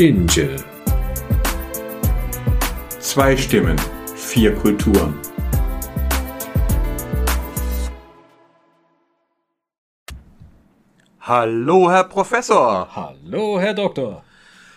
Inge. Zwei Stimmen, vier Kulturen. Hallo, Herr Professor. Hallo, Herr Doktor.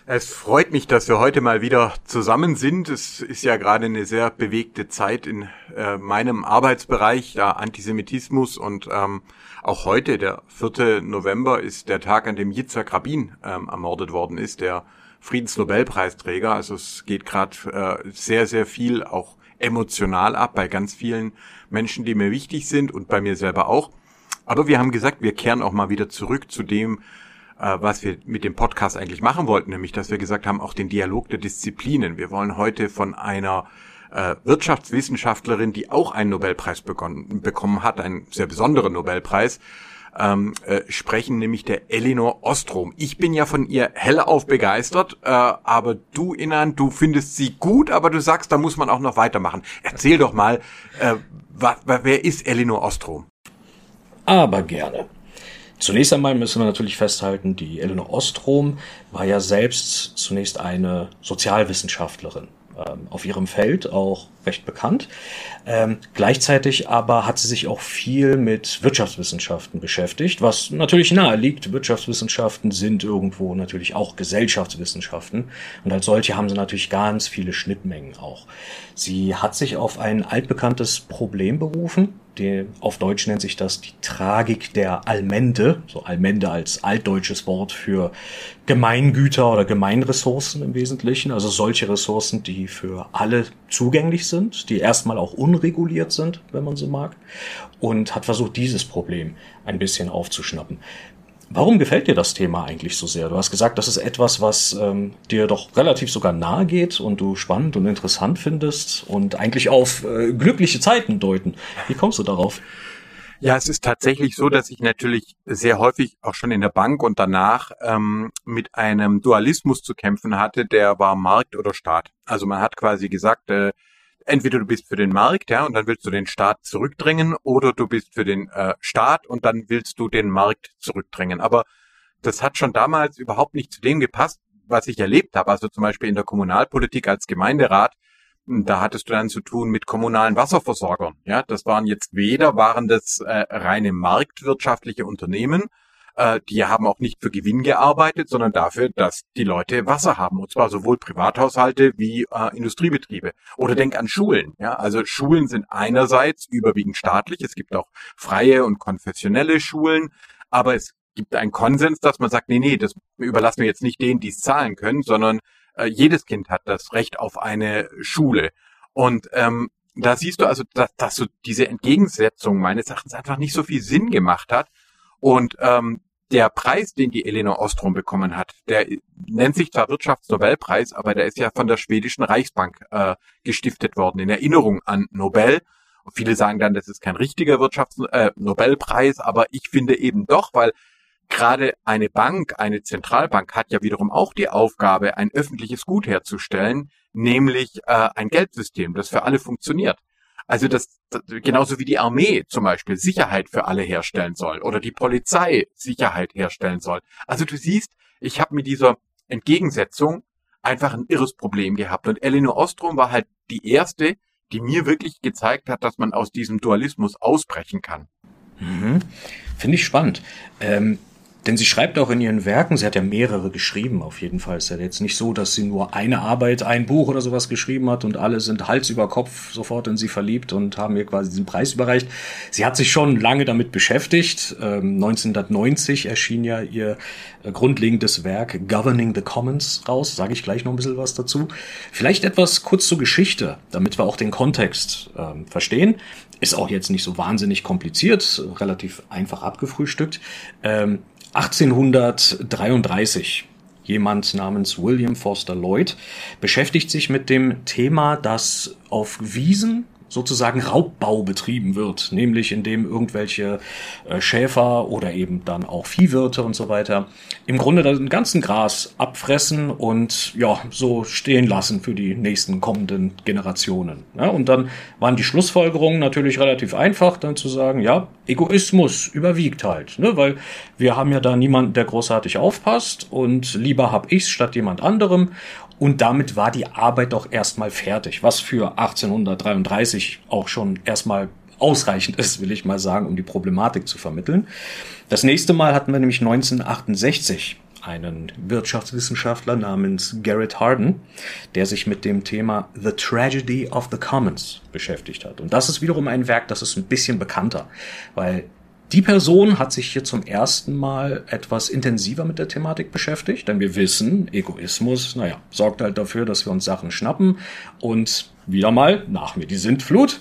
Es freut mich, dass wir heute mal wieder zusammen sind. Es ist ja gerade eine sehr bewegte Zeit in äh, meinem Arbeitsbereich, da Antisemitismus und ähm, auch heute, der 4. November, ist der Tag, an dem Yitzhak Rabin ähm, ermordet worden ist, der Friedensnobelpreisträger. Also es geht gerade äh, sehr, sehr viel auch emotional ab bei ganz vielen Menschen, die mir wichtig sind und bei mir selber auch. Aber wir haben gesagt, wir kehren auch mal wieder zurück zu dem, äh, was wir mit dem Podcast eigentlich machen wollten, nämlich dass wir gesagt haben, auch den Dialog der Disziplinen. Wir wollen heute von einer äh, Wirtschaftswissenschaftlerin, die auch einen Nobelpreis begonnen, bekommen hat, einen sehr besonderen Nobelpreis, ähm, äh, sprechen, nämlich der Elinor Ostrom. Ich bin ja von ihr hellauf begeistert, äh, aber du, Inan, du findest sie gut, aber du sagst, da muss man auch noch weitermachen. Erzähl doch mal, äh, wa, wa, wer ist Elinor Ostrom? Aber gerne. Zunächst einmal müssen wir natürlich festhalten, die Elinor Ostrom war ja selbst zunächst eine Sozialwissenschaftlerin auf ihrem Feld auch recht bekannt. Ähm, gleichzeitig aber hat sie sich auch viel mit Wirtschaftswissenschaften beschäftigt, was natürlich nahe liegt. Wirtschaftswissenschaften sind irgendwo natürlich auch Gesellschaftswissenschaften und als solche haben sie natürlich ganz viele Schnittmengen auch. Sie hat sich auf ein altbekanntes Problem berufen, die, auf Deutsch nennt sich das die Tragik der Allmende, so Allmende als altdeutsches Wort für Gemeingüter oder Gemeinressourcen im Wesentlichen, also solche Ressourcen, die für alle zugänglich sind, die erstmal auch unreguliert sind, wenn man so mag, und hat versucht, dieses Problem ein bisschen aufzuschnappen. Warum gefällt dir das Thema eigentlich so sehr? Du hast gesagt, das ist etwas, was ähm, dir doch relativ sogar nahe geht und du spannend und interessant findest und eigentlich auf äh, glückliche Zeiten deuten. Wie kommst du darauf? Ja, es ist tatsächlich so, dass ich natürlich sehr häufig auch schon in der Bank und danach ähm, mit einem Dualismus zu kämpfen hatte, der war Markt oder Staat. Also man hat quasi gesagt, äh, entweder du bist für den Markt, ja, und dann willst du den Staat zurückdrängen, oder du bist für den äh, Staat und dann willst du den Markt zurückdrängen. Aber das hat schon damals überhaupt nicht zu dem gepasst, was ich erlebt habe. Also zum Beispiel in der Kommunalpolitik als Gemeinderat, da hattest du dann zu tun mit kommunalen Wasserversorgern. Ja, das waren jetzt weder waren das äh, reine marktwirtschaftliche Unternehmen, äh, die haben auch nicht für Gewinn gearbeitet, sondern dafür, dass die Leute Wasser haben. Und zwar sowohl Privathaushalte wie äh, Industriebetriebe. Oder denk an Schulen. Ja, also Schulen sind einerseits überwiegend staatlich. Es gibt auch freie und konfessionelle Schulen. Aber es gibt einen Konsens, dass man sagt, nee, nee, das überlassen wir jetzt nicht denen, die es zahlen können, sondern äh, jedes Kind hat das Recht auf eine Schule. Und ähm, da siehst du also, dass, dass so diese Entgegensetzung meines Erachtens einfach nicht so viel Sinn gemacht hat. Und ähm, der Preis, den die Elinor Ostrom bekommen hat, der nennt sich zwar Wirtschaftsnobelpreis, aber der ist ja von der schwedischen Reichsbank äh, gestiftet worden, in Erinnerung an Nobel. Und viele sagen dann, das ist kein richtiger Wirtschaftsnobelpreis, äh, aber ich finde eben doch, weil gerade eine Bank, eine Zentralbank hat ja wiederum auch die Aufgabe, ein öffentliches Gut herzustellen, nämlich äh, ein Geldsystem, das für alle funktioniert. Also das, das genauso wie die Armee zum Beispiel Sicherheit für alle herstellen soll oder die Polizei Sicherheit herstellen soll. Also du siehst, ich habe mit dieser Entgegensetzung einfach ein irres Problem gehabt. Und Elinor Ostrom war halt die erste, die mir wirklich gezeigt hat, dass man aus diesem Dualismus ausbrechen kann. Mhm. Finde ich spannend. Ähm, denn sie schreibt auch in ihren Werken, sie hat ja mehrere geschrieben, auf jeden Fall. Ist ja jetzt nicht so, dass sie nur eine Arbeit, ein Buch oder sowas geschrieben hat und alle sind Hals über Kopf sofort in sie verliebt und haben ihr quasi diesen Preis überreicht. Sie hat sich schon lange damit beschäftigt. Ähm, 1990 erschien ja ihr äh, grundlegendes Werk Governing the Commons raus. Sage ich gleich noch ein bisschen was dazu. Vielleicht etwas kurz zur Geschichte, damit wir auch den Kontext ähm, verstehen. Ist auch jetzt nicht so wahnsinnig kompliziert, relativ einfach abgefrühstückt. Ähm, 1833 jemand namens William Foster Lloyd beschäftigt sich mit dem Thema, dass auf Wiesen sozusagen Raubbau betrieben wird, nämlich indem irgendwelche äh, Schäfer oder eben dann auch Viehwirte und so weiter im Grunde den ganzen Gras abfressen und ja, so stehen lassen für die nächsten kommenden Generationen. Ja, und dann waren die Schlussfolgerungen natürlich relativ einfach, dann zu sagen, ja, Egoismus überwiegt halt, ne, weil wir haben ja da niemanden, der großartig aufpasst und lieber hab ich's statt jemand anderem und damit war die Arbeit doch erstmal fertig, was für 1833 auch schon erstmal ausreichend ist, will ich mal sagen, um die Problematik zu vermitteln. Das nächste Mal hatten wir nämlich 1968 einen Wirtschaftswissenschaftler namens Garrett Hardin, der sich mit dem Thema The Tragedy of the Commons beschäftigt hat. Und das ist wiederum ein Werk, das ist ein bisschen bekannter, weil die Person hat sich hier zum ersten Mal etwas intensiver mit der Thematik beschäftigt, denn wir wissen, Egoismus, naja, sorgt halt dafür, dass wir uns Sachen schnappen und wieder mal, nach mir die Sintflut.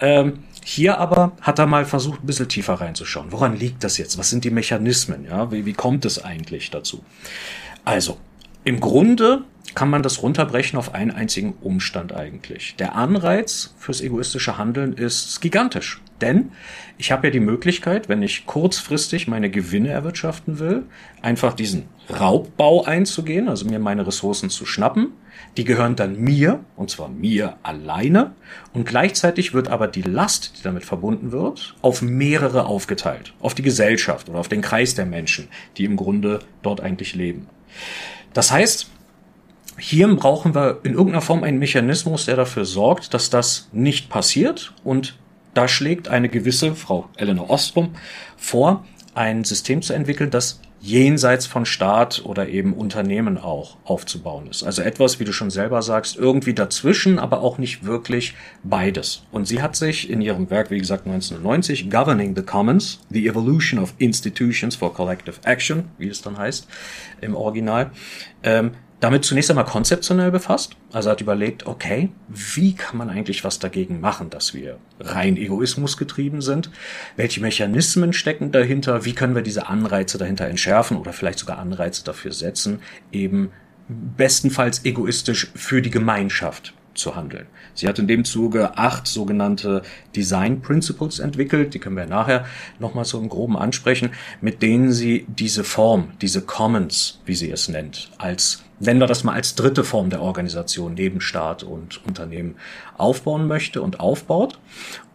Ähm, hier aber hat er mal versucht, ein bisschen tiefer reinzuschauen. Woran liegt das jetzt? Was sind die Mechanismen? Ja, wie, wie kommt es eigentlich dazu? Also, im Grunde kann man das runterbrechen auf einen einzigen Umstand eigentlich. Der Anreiz fürs egoistische Handeln ist gigantisch. Denn ich habe ja die Möglichkeit, wenn ich kurzfristig meine Gewinne erwirtschaften will, einfach diesen Raubbau einzugehen, also mir meine Ressourcen zu schnappen. Die gehören dann mir, und zwar mir alleine. Und gleichzeitig wird aber die Last, die damit verbunden wird, auf mehrere aufgeteilt. Auf die Gesellschaft oder auf den Kreis der Menschen, die im Grunde dort eigentlich leben. Das heißt, hier brauchen wir in irgendeiner Form einen Mechanismus, der dafür sorgt, dass das nicht passiert und da schlägt eine gewisse Frau Eleanor Ostrom vor, ein System zu entwickeln, das jenseits von Staat oder eben Unternehmen auch aufzubauen ist. Also etwas, wie du schon selber sagst, irgendwie dazwischen, aber auch nicht wirklich beides. Und sie hat sich in ihrem Werk, wie gesagt 1990, Governing the Commons, The Evolution of Institutions for Collective Action, wie es dann heißt im Original, ähm, damit zunächst einmal konzeptionell befasst. Also hat überlegt, okay, wie kann man eigentlich was dagegen machen, dass wir rein Egoismus getrieben sind? Welche Mechanismen stecken dahinter? Wie können wir diese Anreize dahinter entschärfen oder vielleicht sogar Anreize dafür setzen, eben bestenfalls egoistisch für die Gemeinschaft zu handeln. Sie hat in dem Zuge acht sogenannte Design Principles entwickelt, die können wir nachher nochmal so im Groben ansprechen, mit denen sie diese Form, diese Commons, wie sie es nennt, als nennen wir das mal als dritte Form der Organisation neben Staat und Unternehmen aufbauen möchte und aufbaut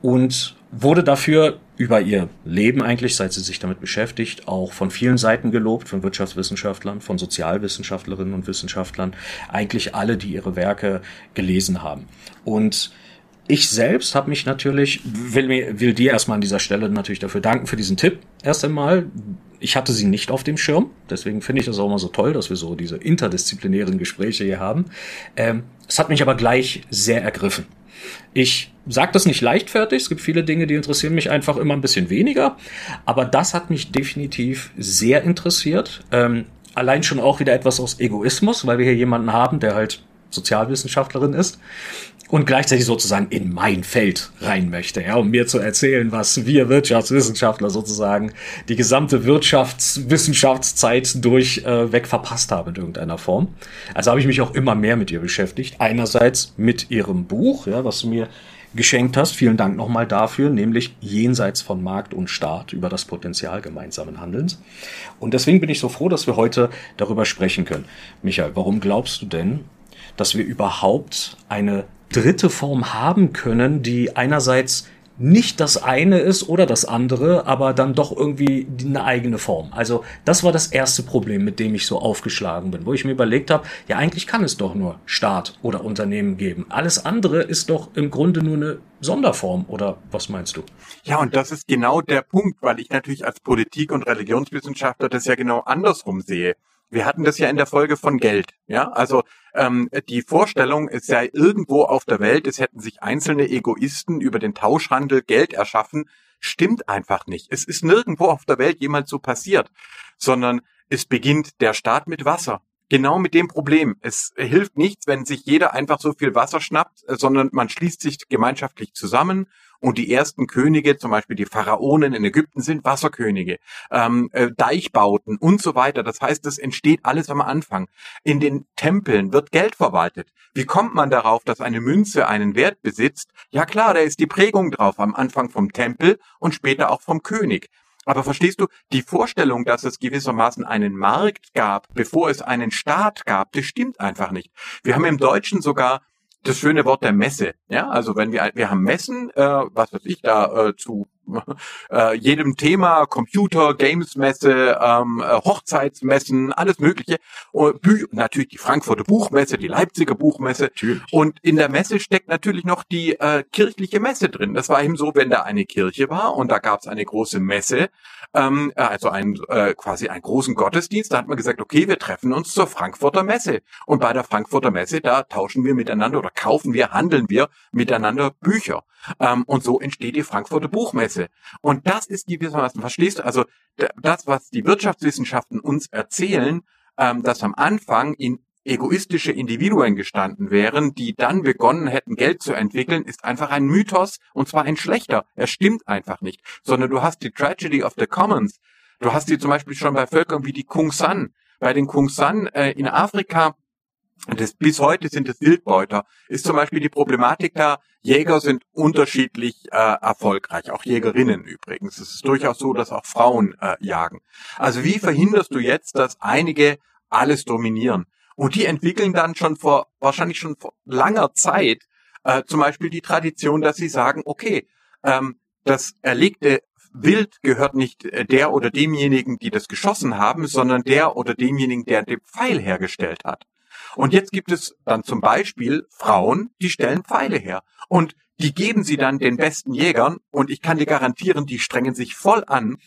und wurde dafür über ihr Leben eigentlich, seit sie sich damit beschäftigt, auch von vielen Seiten gelobt, von Wirtschaftswissenschaftlern, von Sozialwissenschaftlerinnen und Wissenschaftlern, eigentlich alle, die ihre Werke gelesen haben. Und ich selbst habe mich natürlich, will, mir, will dir erstmal an dieser Stelle natürlich dafür danken für diesen Tipp erst einmal. Ich hatte sie nicht auf dem Schirm, deswegen finde ich das auch immer so toll, dass wir so diese interdisziplinären Gespräche hier haben. Ähm, es hat mich aber gleich sehr ergriffen. Ich sage das nicht leichtfertig, es gibt viele Dinge, die interessieren mich einfach immer ein bisschen weniger, aber das hat mich definitiv sehr interessiert. Ähm, allein schon auch wieder etwas aus Egoismus, weil wir hier jemanden haben, der halt Sozialwissenschaftlerin ist und gleichzeitig sozusagen in mein Feld rein möchte, ja, um mir zu erzählen, was wir Wirtschaftswissenschaftler sozusagen die gesamte Wirtschaftswissenschaftszeit durch äh, verpasst haben in irgendeiner Form. Also habe ich mich auch immer mehr mit ihr beschäftigt. Einerseits mit ihrem Buch, ja, was du mir geschenkt hast. Vielen Dank nochmal dafür, nämlich jenseits von Markt und Staat über das Potenzial gemeinsamen Handelns. Und deswegen bin ich so froh, dass wir heute darüber sprechen können. Michael, warum glaubst du denn, dass wir überhaupt eine dritte Form haben können, die einerseits nicht das eine ist oder das andere, aber dann doch irgendwie eine eigene Form. Also das war das erste Problem, mit dem ich so aufgeschlagen bin, wo ich mir überlegt habe, ja eigentlich kann es doch nur Staat oder Unternehmen geben. Alles andere ist doch im Grunde nur eine Sonderform oder was meinst du? Ja, und das ist genau der Punkt, weil ich natürlich als Politik- und Religionswissenschaftler das ja genau andersrum sehe. Wir hatten das ja in der Folge von Geld. Ja, also ähm, die Vorstellung ist ja irgendwo auf der Welt, es hätten sich einzelne Egoisten über den Tauschhandel Geld erschaffen, stimmt einfach nicht. Es ist nirgendwo auf der Welt jemals so passiert, sondern es beginnt der Staat mit Wasser. Genau mit dem Problem. Es hilft nichts, wenn sich jeder einfach so viel Wasser schnappt, äh, sondern man schließt sich gemeinschaftlich zusammen und die ersten Könige, zum Beispiel die Pharaonen in Ägypten, sind Wasserkönige, ähm, äh, Deichbauten und so weiter. Das heißt, es entsteht alles am Anfang. In den Tempeln wird Geld verwaltet. Wie kommt man darauf, dass eine Münze einen Wert besitzt? Ja klar, da ist die Prägung drauf am Anfang vom Tempel und später auch vom König. Aber verstehst du, die Vorstellung, dass es gewissermaßen einen Markt gab, bevor es einen Staat gab, das stimmt einfach nicht. Wir haben im Deutschen sogar das schöne Wort der Messe. Ja, also wenn wir wir haben Messen, äh, was weiß ich da äh, zu äh, jedem Thema, Computer, Games-Messe, ähm, äh, Hochzeitsmessen, alles Mögliche. Und Bü natürlich die Frankfurter Buchmesse, die Leipziger Buchmesse. Natürlich. Und in der Messe steckt natürlich noch die äh, kirchliche Messe drin. Das war eben so, wenn da eine Kirche war und da gab es eine große Messe, ähm, äh, also ein, äh, quasi einen großen Gottesdienst, da hat man gesagt, okay, wir treffen uns zur Frankfurter Messe. Und bei der Frankfurter Messe, da tauschen wir miteinander oder kaufen wir, handeln wir miteinander Bücher. Ähm, und so entsteht die Frankfurter Buchmesse. Und das ist gewissermaßen, verstehst du, also das, was die Wirtschaftswissenschaften uns erzählen, ähm, dass am Anfang in egoistische Individuen gestanden wären, die dann begonnen hätten, Geld zu entwickeln, ist einfach ein Mythos und zwar ein schlechter. Er stimmt einfach nicht. Sondern du hast die Tragedy of the Commons. Du hast die zum Beispiel schon bei Völkern wie die Kung San. Bei den Kung San äh, in Afrika das, bis heute sind es Wildbeuter, ist zum Beispiel die Problematik da, Jäger sind unterschiedlich äh, erfolgreich, auch Jägerinnen übrigens. Es ist durchaus so, dass auch Frauen äh, jagen. Also wie verhinderst du jetzt, dass einige alles dominieren? Und die entwickeln dann schon vor, wahrscheinlich schon vor langer Zeit, äh, zum Beispiel die Tradition, dass sie sagen, okay, ähm, das erlegte Wild gehört nicht äh, der oder demjenigen, die das geschossen haben, sondern der oder demjenigen, der den Pfeil hergestellt hat. Und jetzt gibt es dann zum Beispiel Frauen, die stellen Pfeile her. Und die geben sie dann den besten Jägern. Und ich kann dir garantieren, die strengen sich voll an,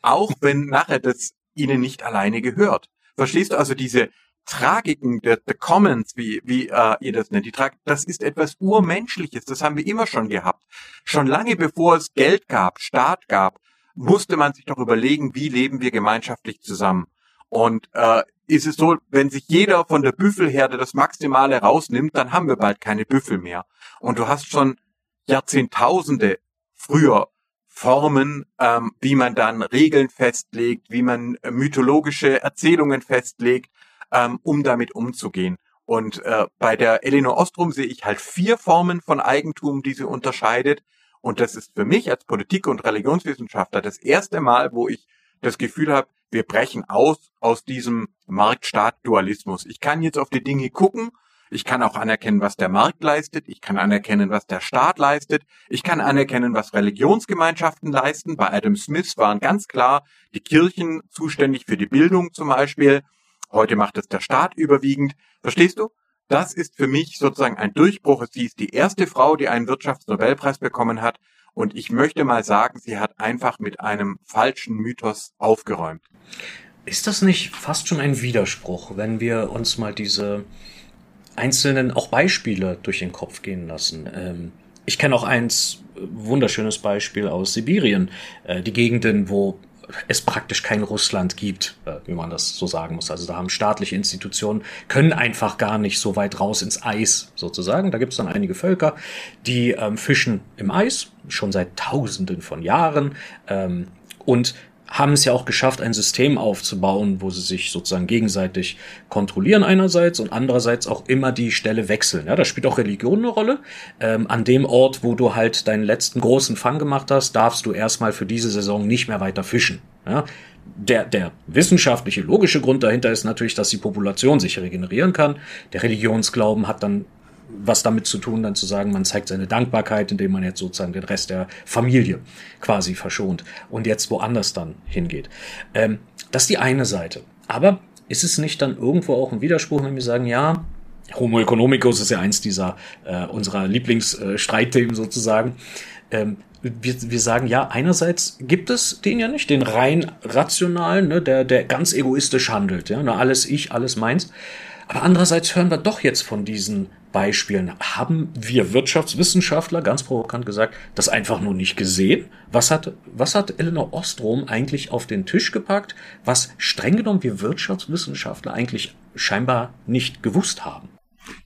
auch wenn nachher das ihnen nicht alleine gehört. Verstehst du also diese Tragiken der the Commons, wie, wie äh, ihr das nennt, die Trag das ist etwas Urmenschliches. Das haben wir immer schon gehabt. Schon lange bevor es Geld gab, Staat gab, musste man sich doch überlegen, wie leben wir gemeinschaftlich zusammen. Und äh, ist es so, wenn sich jeder von der Büffelherde das Maximale rausnimmt, dann haben wir bald keine Büffel mehr. Und du hast schon Jahrzehntausende früher Formen, ähm, wie man dann Regeln festlegt, wie man äh, mythologische Erzählungen festlegt, ähm, um damit umzugehen. Und äh, bei der Elinor Ostrom sehe ich halt vier Formen von Eigentum, die sie unterscheidet. Und das ist für mich als Politik- und Religionswissenschaftler das erste Mal, wo ich das Gefühl habe, wir brechen aus aus diesem Markt-Staat-Dualismus. Ich kann jetzt auf die Dinge gucken. Ich kann auch anerkennen, was der Markt leistet. Ich kann anerkennen, was der Staat leistet. Ich kann anerkennen, was Religionsgemeinschaften leisten. Bei Adam Smith waren ganz klar die Kirchen zuständig für die Bildung zum Beispiel. Heute macht es der Staat überwiegend. Verstehst du? Das ist für mich sozusagen ein Durchbruch. Sie ist die erste Frau, die einen Wirtschaftsnobelpreis bekommen hat. Und ich möchte mal sagen, sie hat einfach mit einem falschen Mythos aufgeräumt. Ist das nicht fast schon ein Widerspruch, wenn wir uns mal diese einzelnen auch Beispiele durch den Kopf gehen lassen? Ähm, ich kenne auch eins wunderschönes Beispiel aus Sibirien, äh, die Gegenden, wo es praktisch kein Russland gibt, äh, wie man das so sagen muss. Also da haben staatliche Institutionen, können einfach gar nicht so weit raus ins Eis sozusagen. Da gibt es dann einige Völker, die ähm, fischen im Eis, schon seit Tausenden von Jahren. Ähm, und haben es ja auch geschafft, ein System aufzubauen, wo sie sich sozusagen gegenseitig kontrollieren einerseits und andererseits auch immer die Stelle wechseln. Ja, da spielt auch Religion eine Rolle. Ähm, an dem Ort, wo du halt deinen letzten großen Fang gemacht hast, darfst du erstmal für diese Saison nicht mehr weiter fischen. Ja, der, der wissenschaftliche, logische Grund dahinter ist natürlich, dass die Population sich regenerieren kann. Der Religionsglauben hat dann was damit zu tun, dann zu sagen, man zeigt seine Dankbarkeit, indem man jetzt sozusagen den Rest der Familie quasi verschont und jetzt woanders dann hingeht. Ähm, das ist die eine Seite. Aber ist es nicht dann irgendwo auch ein Widerspruch, wenn wir sagen, ja, Homo economicus ist ja eins dieser äh, unserer Lieblingsstreitthemen äh, sozusagen. Ähm, wir, wir sagen ja, einerseits gibt es den ja nicht, den rein rationalen, ne, der, der ganz egoistisch handelt, ja, ne, alles ich, alles meins. Aber andererseits hören wir doch jetzt von diesen Beispielen. Haben wir Wirtschaftswissenschaftler, ganz provokant gesagt, das einfach nur nicht gesehen? Was hat, was hat Eleanor Ostrom eigentlich auf den Tisch gepackt, was streng genommen wir Wirtschaftswissenschaftler eigentlich scheinbar nicht gewusst haben.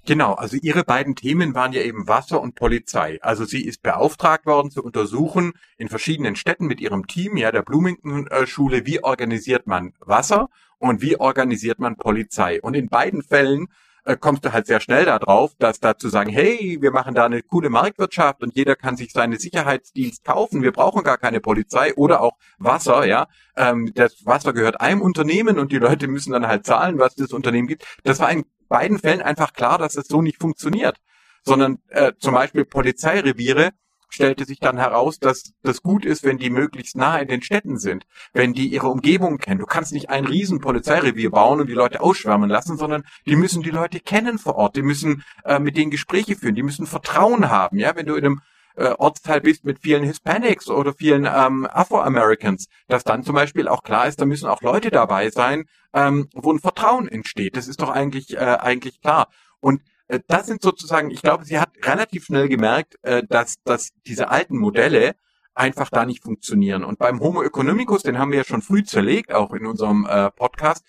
Genau, also ihre beiden Themen waren ja eben Wasser und Polizei. Also sie ist beauftragt worden zu untersuchen in verschiedenen Städten mit ihrem Team, ja, der Bloomington Schule, wie organisiert man Wasser und wie organisiert man Polizei. Und in beiden Fällen äh, kommst du halt sehr schnell darauf, dass da zu sagen, hey, wir machen da eine coole Marktwirtschaft und jeder kann sich seine Sicherheitsdienst kaufen, wir brauchen gar keine Polizei oder auch Wasser, ja. Ähm, das Wasser gehört einem Unternehmen und die Leute müssen dann halt zahlen, was das Unternehmen gibt. Das war in beiden Fällen einfach klar, dass es so nicht funktioniert. Sondern äh, zum Beispiel Polizeireviere stellte sich dann heraus, dass das gut ist, wenn die möglichst nah in den Städten sind, wenn die ihre Umgebung kennen. Du kannst nicht ein riesen Polizeirevier bauen und die Leute ausschwärmen lassen, sondern die müssen die Leute kennen vor Ort, die müssen äh, mit denen Gespräche führen, die müssen Vertrauen haben. Ja, wenn du in einem äh, Ortsteil bist mit vielen Hispanics oder vielen ähm, Afro-Americans, dass dann zum Beispiel auch klar ist, da müssen auch Leute dabei sein, ähm, wo ein Vertrauen entsteht. Das ist doch eigentlich äh, eigentlich klar. Und das sind sozusagen, ich glaube, sie hat relativ schnell gemerkt, äh, dass, dass diese alten Modelle einfach da nicht funktionieren. Und beim Homo economicus, den haben wir ja schon früh zerlegt, auch in unserem äh, Podcast,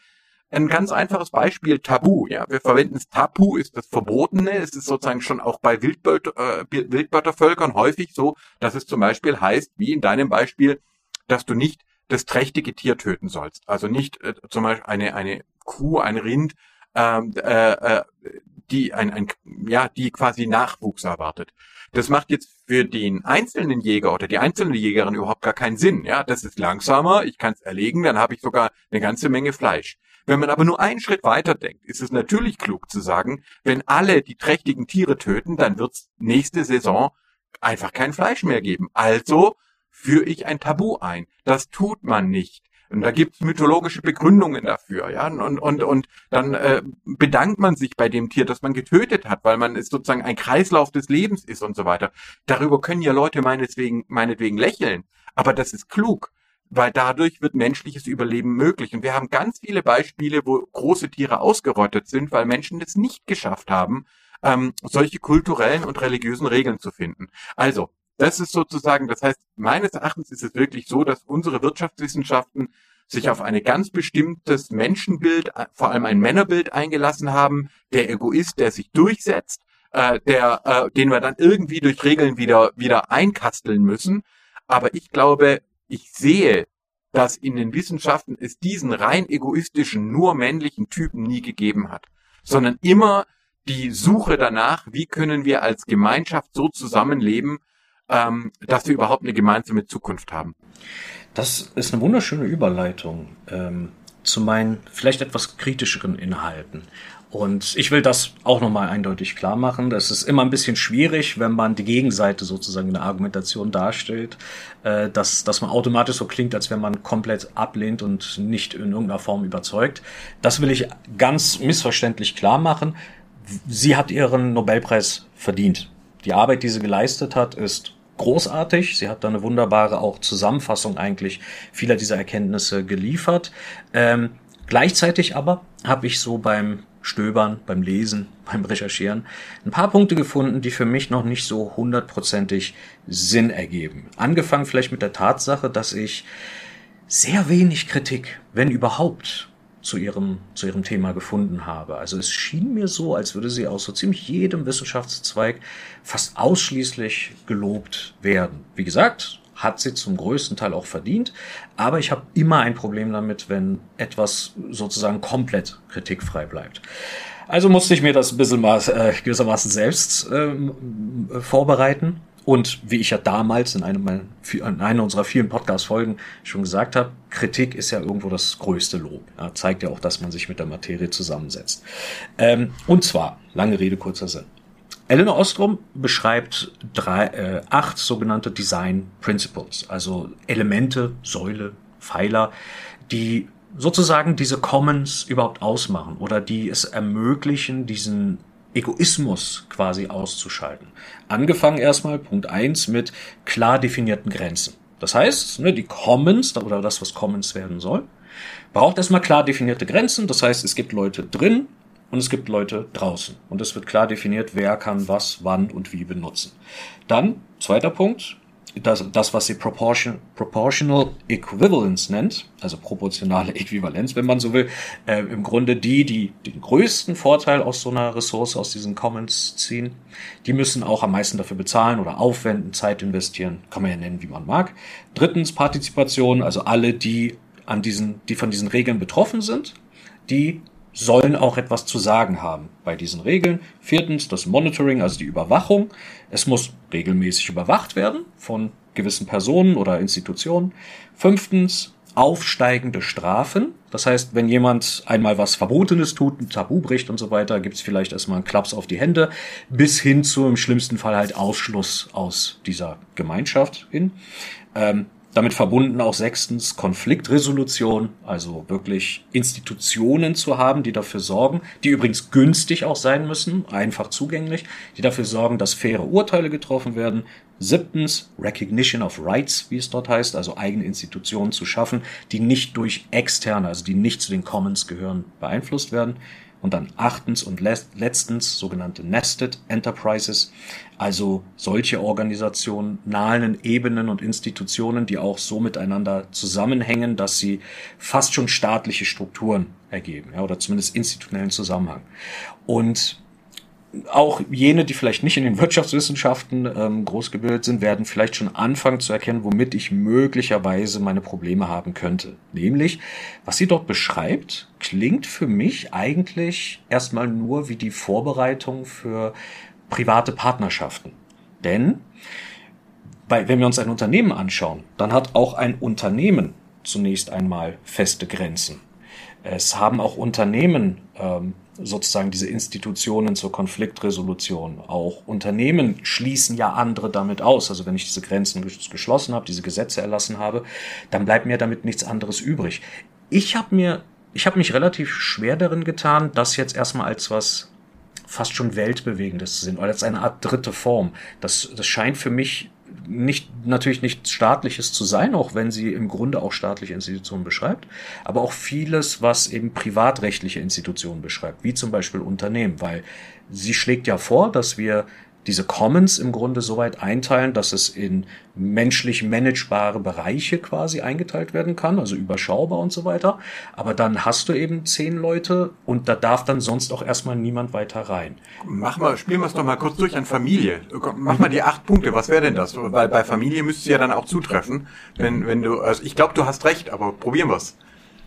ein ganz einfaches Beispiel, Tabu. Ja, wir verwenden es Tabu, ist das Verbotene. Es ist sozusagen schon auch bei Wildböt äh, Wildböttervölkern häufig so, dass es zum Beispiel heißt, wie in deinem Beispiel, dass du nicht das trächtige Tier töten sollst. Also nicht äh, zum Beispiel eine, eine Kuh, ein Rind, ähm, äh, äh, die ein, ein, ja, die quasi Nachwuchs erwartet. Das macht jetzt für den einzelnen Jäger oder die einzelne Jägerin überhaupt gar keinen Sinn. Ja, das ist langsamer, ich kann es erlegen, dann habe ich sogar eine ganze Menge Fleisch. Wenn man aber nur einen Schritt weiter denkt, ist es natürlich klug zu sagen, wenn alle die trächtigen Tiere töten, dann wird's nächste Saison einfach kein Fleisch mehr geben. Also führe ich ein Tabu ein. Das tut man nicht. Und da gibt's mythologische Begründungen dafür, ja. Und, und, und dann äh, bedankt man sich bei dem Tier, das man getötet hat, weil man es sozusagen ein Kreislauf des Lebens ist und so weiter. Darüber können ja Leute meinetwegen, meinetwegen lächeln. Aber das ist klug, weil dadurch wird menschliches Überleben möglich. Und wir haben ganz viele Beispiele, wo große Tiere ausgerottet sind, weil Menschen es nicht geschafft haben, ähm, solche kulturellen und religiösen Regeln zu finden. Also, das ist sozusagen, das heißt, meines Erachtens ist es wirklich so, dass unsere Wirtschaftswissenschaften sich auf ein ganz bestimmtes Menschenbild, vor allem ein Männerbild eingelassen haben, der Egoist, der sich durchsetzt, äh, der, äh, den wir dann irgendwie durch Regeln wieder, wieder einkasteln müssen. Aber ich glaube, ich sehe, dass in den Wissenschaften es diesen rein egoistischen, nur männlichen Typen nie gegeben hat, sondern immer die Suche danach, wie können wir als Gemeinschaft so zusammenleben, ähm, dass wir überhaupt eine gemeinsame Zukunft haben. Das ist eine wunderschöne Überleitung ähm, zu meinen vielleicht etwas kritischeren Inhalten. Und ich will das auch nochmal eindeutig klar machen. Das ist immer ein bisschen schwierig, wenn man die Gegenseite sozusagen in der Argumentation darstellt, äh, dass, dass man automatisch so klingt, als wenn man komplett ablehnt und nicht in irgendeiner Form überzeugt. Das will ich ganz missverständlich klar machen. Sie hat ihren Nobelpreis verdient. Die Arbeit, die sie geleistet hat, ist großartig. Sie hat da eine wunderbare auch Zusammenfassung eigentlich vieler dieser Erkenntnisse geliefert. Ähm, gleichzeitig aber habe ich so beim Stöbern, beim Lesen, beim Recherchieren ein paar Punkte gefunden, die für mich noch nicht so hundertprozentig Sinn ergeben. Angefangen vielleicht mit der Tatsache, dass ich sehr wenig Kritik, wenn überhaupt, zu ihrem, zu ihrem Thema gefunden habe. Also es schien mir so, als würde sie aus so ziemlich jedem Wissenschaftszweig fast ausschließlich gelobt werden. Wie gesagt, hat sie zum größten Teil auch verdient, aber ich habe immer ein Problem damit, wenn etwas sozusagen komplett kritikfrei bleibt. Also musste ich mir das ein bisschen maß, äh, gewissermaßen selbst ähm, vorbereiten und wie ich ja damals in einem, meiner, in einer unserer vielen Podcast-Folgen schon gesagt habe, Kritik ist ja irgendwo das größte Lob. Ja, zeigt ja auch, dass man sich mit der Materie zusammensetzt. Ähm, und zwar, lange Rede, kurzer Sinn. Eleanor Ostrom beschreibt drei, äh, acht sogenannte Design Principles, also Elemente, Säule, Pfeiler, die sozusagen diese Commons überhaupt ausmachen oder die es ermöglichen, diesen Egoismus quasi auszuschalten. Angefangen erstmal Punkt eins mit klar definierten Grenzen. Das heißt, ne, die Commons oder das, was Commons werden soll, braucht erstmal klar definierte Grenzen. Das heißt, es gibt Leute drin und es gibt Leute draußen. Und es wird klar definiert, wer kann was, wann und wie benutzen. Dann, zweiter Punkt, das, das was sie Proportion, Proportional Equivalence nennt, also proportionale Äquivalenz, wenn man so will, äh, im Grunde die, die den größten Vorteil aus so einer Ressource, aus diesen Commons ziehen, die müssen auch am meisten dafür bezahlen oder aufwenden, Zeit investieren, kann man ja nennen, wie man mag. Drittens Partizipation, also alle, die an diesen, die von diesen Regeln betroffen sind, die sollen auch etwas zu sagen haben bei diesen Regeln. Viertens das Monitoring, also die Überwachung. Es muss regelmäßig überwacht werden von gewissen Personen oder Institutionen. Fünftens aufsteigende Strafen. Das heißt, wenn jemand einmal was Verbotenes tut, ein Tabu bricht und so weiter, gibt's vielleicht erstmal einen Klaps auf die Hände, bis hin zu im schlimmsten Fall halt Ausschluss aus dieser Gemeinschaft hin. Ähm, damit verbunden auch sechstens Konfliktresolution, also wirklich Institutionen zu haben, die dafür sorgen, die übrigens günstig auch sein müssen, einfach zugänglich, die dafür sorgen, dass faire Urteile getroffen werden. Siebtens Recognition of Rights, wie es dort heißt, also eigene Institutionen zu schaffen, die nicht durch externe, also die nicht zu den Commons gehören, beeinflusst werden. Und dann achtens und letztens sogenannte Nested Enterprises, also solche Organisationen, nahen Ebenen und Institutionen, die auch so miteinander zusammenhängen, dass sie fast schon staatliche Strukturen ergeben, ja, oder zumindest institutionellen Zusammenhang. Und auch jene, die vielleicht nicht in den Wirtschaftswissenschaften ähm, groß gebildet sind, werden vielleicht schon anfangen zu erkennen, womit ich möglicherweise meine Probleme haben könnte. Nämlich, was sie dort beschreibt, klingt für mich eigentlich erstmal nur wie die Vorbereitung für private Partnerschaften. Denn bei, wenn wir uns ein Unternehmen anschauen, dann hat auch ein Unternehmen zunächst einmal feste Grenzen. Es haben auch Unternehmen ähm, sozusagen diese Institutionen zur Konfliktresolution. Auch Unternehmen schließen ja andere damit aus. Also wenn ich diese Grenzen geschlossen habe, diese Gesetze erlassen habe, dann bleibt mir damit nichts anderes übrig. Ich habe mir, ich habe mich relativ schwer darin getan, das jetzt erstmal als was fast schon weltbewegendes zu sehen, oder als eine Art dritte Form. Das, das scheint für mich nicht, natürlich nichts staatliches zu sein, auch wenn sie im Grunde auch staatliche Institutionen beschreibt, aber auch vieles, was eben privatrechtliche Institutionen beschreibt, wie zum Beispiel Unternehmen, weil sie schlägt ja vor, dass wir diese Commons im Grunde so einteilen, dass es in menschlich managebare Bereiche quasi eingeteilt werden kann, also überschaubar und so weiter. Aber dann hast du eben zehn Leute und da darf dann sonst auch erstmal niemand weiter rein. Mach mal, spielen wir es doch mal kurz durch an Familie. Mach mal die acht Punkte. Was wäre denn das? Weil bei Familie müsste ja dann auch zutreffen. Wenn, wenn du, also ich glaube, du hast recht, aber probieren wir's.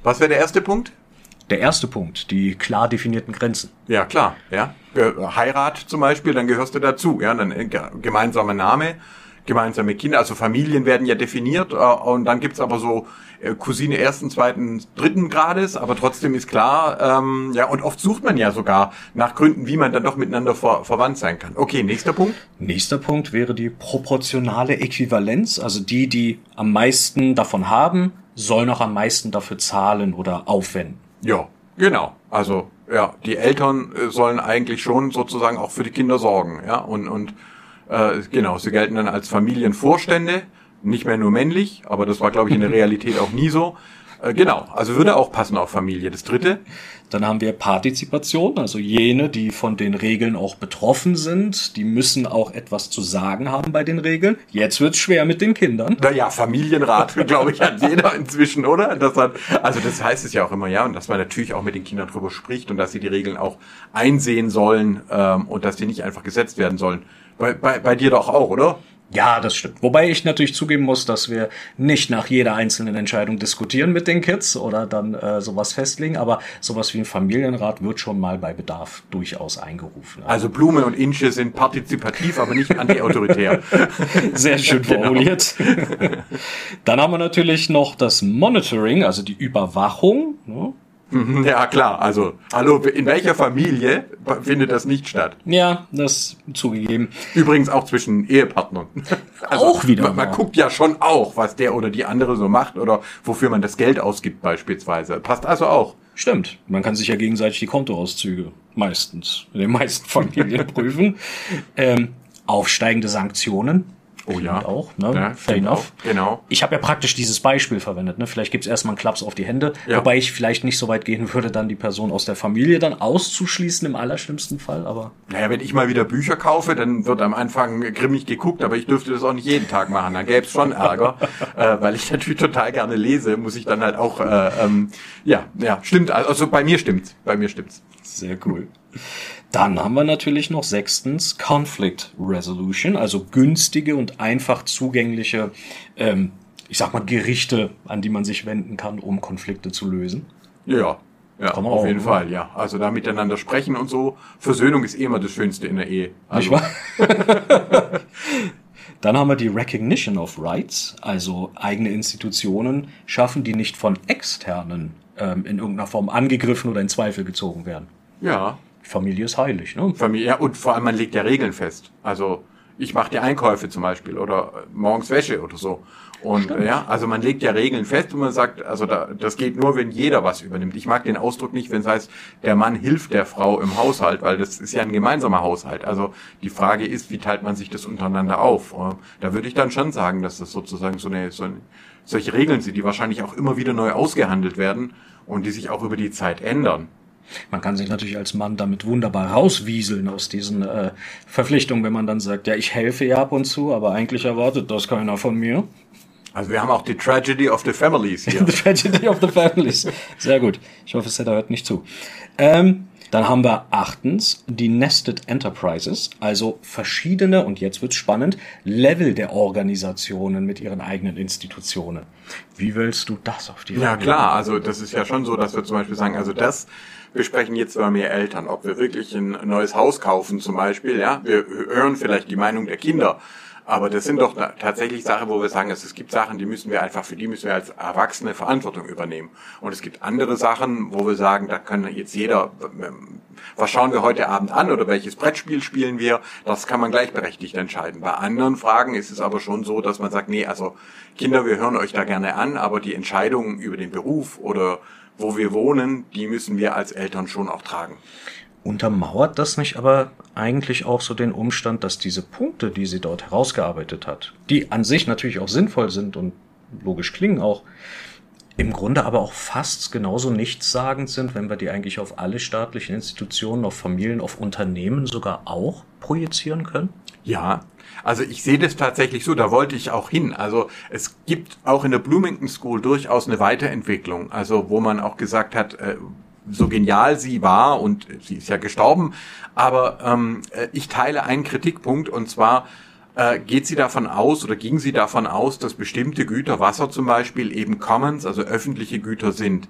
Was wäre der erste Punkt? Der erste Punkt, die klar definierten Grenzen. Ja, klar, ja. Heirat zum Beispiel, dann gehörst du dazu, ja, dann äh, gemeinsamer Name, gemeinsame Kinder, also Familien werden ja definiert äh, und dann gibt's aber so äh, Cousine ersten, zweiten, dritten Grades, aber trotzdem ist klar, ähm, ja, und oft sucht man ja sogar nach Gründen, wie man dann doch miteinander ver verwandt sein kann. Okay, nächster Punkt. Nächster Punkt wäre die proportionale Äquivalenz, also die, die am meisten davon haben, sollen auch am meisten dafür zahlen oder aufwenden. Ja, genau. Also ja, die Eltern äh, sollen eigentlich schon sozusagen auch für die Kinder sorgen, ja und und äh, genau, sie gelten dann als Familienvorstände, nicht mehr nur männlich, aber das war glaube ich in der Realität auch nie so. Äh, genau, also würde auch passen auf Familie. Das dritte. Dann haben wir Partizipation, also jene, die von den Regeln auch betroffen sind, die müssen auch etwas zu sagen haben bei den Regeln. Jetzt wird's schwer mit den Kindern. Naja, Familienrat, glaube ich, hat jeder inzwischen, oder? Das hat, also das heißt es ja auch immer, ja, und dass man natürlich auch mit den Kindern drüber spricht und dass sie die Regeln auch einsehen sollen ähm, und dass die nicht einfach gesetzt werden sollen. Bei, bei, bei dir doch auch, oder? Ja, das stimmt. Wobei ich natürlich zugeben muss, dass wir nicht nach jeder einzelnen Entscheidung diskutieren mit den Kids oder dann äh, sowas festlegen, aber sowas wie ein Familienrat wird schon mal bei Bedarf durchaus eingerufen. Also Blume und Inche sind partizipativ, aber nicht antiautoritär. Sehr schön genau. formuliert. Genau. dann haben wir natürlich noch das Monitoring, also die Überwachung. Ne? Mhm, ja, klar. Also, hallo, in welcher Familie findet das nicht statt? Ja, das zugegeben. Übrigens auch zwischen Ehepartnern. Also, auch wieder. Man, man guckt ja schon auch, was der oder die andere so macht oder wofür man das Geld ausgibt beispielsweise. Passt also auch. Stimmt. Man kann sich ja gegenseitig die Kontoauszüge meistens, in den meisten Familien prüfen. Ähm, aufsteigende Sanktionen Oh ja. Auch, ne? Ja, Fair enough. Auch. Genau. Ich habe ja praktisch dieses Beispiel verwendet. Ne? Vielleicht gibt's erstmal einen Klaps auf die Hände, ja. wobei ich vielleicht nicht so weit gehen würde, dann die Person aus der Familie dann auszuschließen im allerschlimmsten Fall. Aber naja, wenn ich mal wieder Bücher kaufe, dann wird am Anfang grimmig geguckt, aber ich dürfte das auch nicht jeden Tag machen. Dann gäbe es schon Ärger, äh, weil ich natürlich total gerne lese, muss ich dann halt auch, äh, ähm, ja, ja, stimmt. Also bei mir stimmt's. Bei mir stimmt's. Sehr cool. Dann haben wir natürlich noch sechstens Conflict Resolution, also günstige und einfach zugängliche, ähm, ich sag mal, Gerichte, an die man sich wenden kann, um Konflikte zu lösen. Ja, ja, auf auch, jeden ne? Fall, ja. Also da miteinander sprechen und so. Versöhnung ist eh immer das Schönste in der Ehe. Also. Dann haben wir die Recognition of Rights, also eigene Institutionen schaffen, die nicht von externen ähm, in irgendeiner Form angegriffen oder in Zweifel gezogen werden. Ja, Familie ist heilig, ne? Familie, ja, und vor allem man legt ja Regeln fest. Also ich mache die Einkäufe zum Beispiel oder morgens Wäsche oder so. Und Stimmt. ja, also man legt ja Regeln fest und man sagt, also da, das geht nur, wenn jeder was übernimmt. Ich mag den Ausdruck nicht, wenn es heißt, der Mann hilft der Frau im Haushalt, weil das ist ja ein gemeinsamer Haushalt. Also die Frage ist, wie teilt man sich das untereinander auf? Da würde ich dann schon sagen, dass das sozusagen so eine, so eine solche Regeln sind, die wahrscheinlich auch immer wieder neu ausgehandelt werden und die sich auch über die Zeit ändern. Man kann sich natürlich als Mann damit wunderbar rauswieseln aus diesen äh, Verpflichtungen, wenn man dann sagt, ja, ich helfe ja ab und zu, aber eigentlich erwartet das keiner von mir. Also wir haben auch die Tragedy of the Families hier. the Tragedy of the Families. Sehr gut. Ich hoffe, Setter hört nicht zu. Ähm, dann haben wir achtens die Nested Enterprises, also verschiedene, und jetzt wird's spannend, Level der Organisationen mit ihren eigenen Institutionen. Wie willst du das auf die Ja klar, also das ist ja schon so, dass wir zum Beispiel sagen, also das wir sprechen jetzt über mehr Eltern, ob wir wirklich ein neues Haus kaufen zum Beispiel, ja, wir hören vielleicht die Meinung der Kinder, aber das sind doch tatsächlich Sachen, wo wir sagen, es gibt Sachen, die müssen wir einfach, für die müssen wir als Erwachsene Verantwortung übernehmen. Und es gibt andere Sachen, wo wir sagen, da können jetzt jeder, ähm, was schauen wir heute Abend an oder welches Brettspiel spielen wir, das kann man gleichberechtigt entscheiden. Bei anderen Fragen ist es aber schon so, dass man sagt, nee, also Kinder, wir hören euch da gerne an, aber die Entscheidungen über den Beruf oder wo wir wohnen, die müssen wir als Eltern schon auch tragen. Untermauert das nicht aber eigentlich auch so den Umstand, dass diese Punkte, die sie dort herausgearbeitet hat, die an sich natürlich auch sinnvoll sind und logisch klingen auch, im Grunde aber auch fast genauso nichtssagend sind, wenn wir die eigentlich auf alle staatlichen Institutionen, auf Familien, auf Unternehmen sogar auch projizieren können? Ja, also ich sehe das tatsächlich so, da wollte ich auch hin. Also es gibt auch in der Bloomington School durchaus eine Weiterentwicklung, also wo man auch gesagt hat, äh, so genial sie war und sie ist ja gestorben, aber ähm, äh, ich teile einen Kritikpunkt und zwar äh, geht sie davon aus oder ging sie davon aus, dass bestimmte Güter, Wasser zum Beispiel, eben Commons, also öffentliche Güter sind.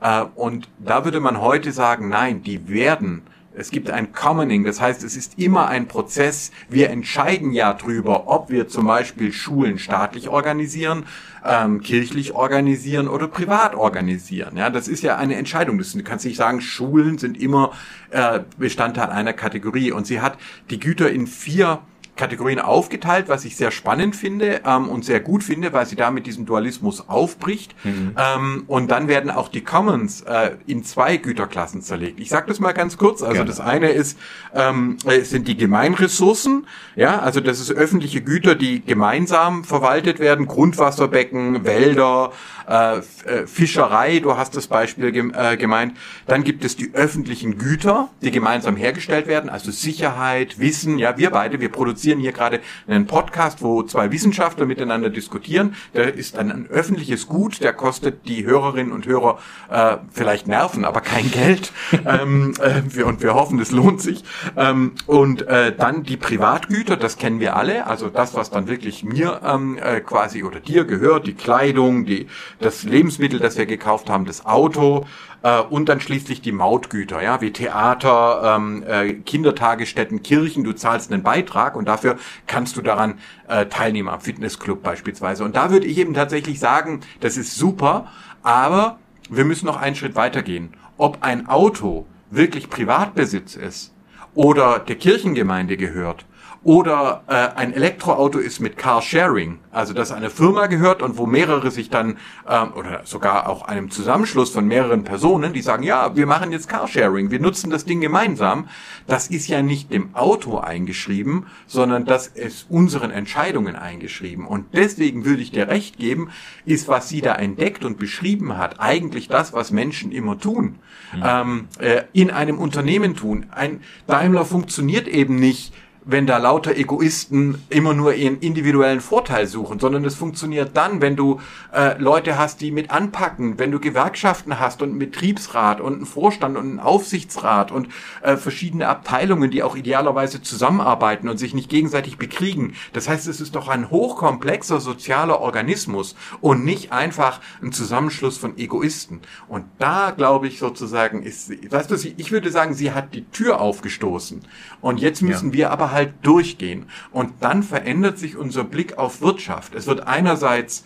Äh, und da würde man heute sagen, nein, die werden es gibt ein Commoning, das heißt, es ist immer ein Prozess. Wir entscheiden ja drüber, ob wir zum Beispiel Schulen staatlich organisieren, ähm, kirchlich organisieren oder privat organisieren. Ja, das ist ja eine Entscheidung. Das, du kannst nicht sagen, Schulen sind immer äh, Bestandteil einer Kategorie. Und sie hat die Güter in vier Kategorien aufgeteilt, was ich sehr spannend finde ähm, und sehr gut finde, weil sie damit diesen Dualismus aufbricht. Mhm. Ähm, und dann werden auch die Commons äh, in zwei Güterklassen zerlegt. Ich sage das mal ganz kurz. Also Gerne. das eine ist ähm, sind die Gemeinressourcen. Ja, also das ist öffentliche Güter, die gemeinsam verwaltet werden. Grundwasserbecken, Wälder, äh, äh, Fischerei, du hast das Beispiel gem äh, gemeint. Dann gibt es die öffentlichen Güter, die gemeinsam hergestellt werden, also Sicherheit, Wissen. Ja, wir beide, wir produzieren hier gerade einen Podcast, wo zwei Wissenschaftler miteinander diskutieren. Der ist dann ein öffentliches Gut, der kostet die Hörerinnen und Hörer äh, vielleicht Nerven, aber kein Geld. ähm, äh, wir, und wir hoffen, es lohnt sich. Ähm, und äh, dann die Privatgüter, das kennen wir alle, also das, was dann wirklich mir ähm, äh, quasi oder dir gehört, die Kleidung, die das Lebensmittel, das wir gekauft haben, das Auto äh, und dann schließlich die Mautgüter, ja, wie Theater, ähm, äh, Kindertagesstätten, Kirchen. Du zahlst einen Beitrag und dafür kannst du daran äh, teilnehmen, am Fitnessclub beispielsweise. Und da würde ich eben tatsächlich sagen, das ist super, aber wir müssen noch einen Schritt weitergehen. Ob ein Auto wirklich Privatbesitz ist oder der Kirchengemeinde gehört oder äh, ein Elektroauto ist mit Carsharing, also dass eine Firma gehört und wo mehrere sich dann ähm, oder sogar auch einem Zusammenschluss von mehreren Personen, die sagen, ja, wir machen jetzt Carsharing, wir nutzen das Ding gemeinsam. Das ist ja nicht dem Auto eingeschrieben, sondern das ist unseren Entscheidungen eingeschrieben. Und deswegen würde ich dir recht geben, ist was sie da entdeckt und beschrieben hat, eigentlich das, was Menschen immer tun, mhm. ähm, äh, in einem Unternehmen tun. Ein Daimler funktioniert eben nicht wenn da lauter Egoisten immer nur ihren individuellen Vorteil suchen, sondern es funktioniert dann, wenn du äh, Leute hast, die mit anpacken, wenn du Gewerkschaften hast und einen Betriebsrat und einen Vorstand und einen Aufsichtsrat und äh, verschiedene Abteilungen, die auch idealerweise zusammenarbeiten und sich nicht gegenseitig bekriegen. Das heißt, es ist doch ein hochkomplexer sozialer Organismus und nicht einfach ein Zusammenschluss von Egoisten. Und da glaube ich sozusagen ist, weißt du, ich würde sagen, sie hat die Tür aufgestoßen. Und jetzt müssen ja. wir aber halt durchgehen. Und dann verändert sich unser Blick auf Wirtschaft. Es wird einerseits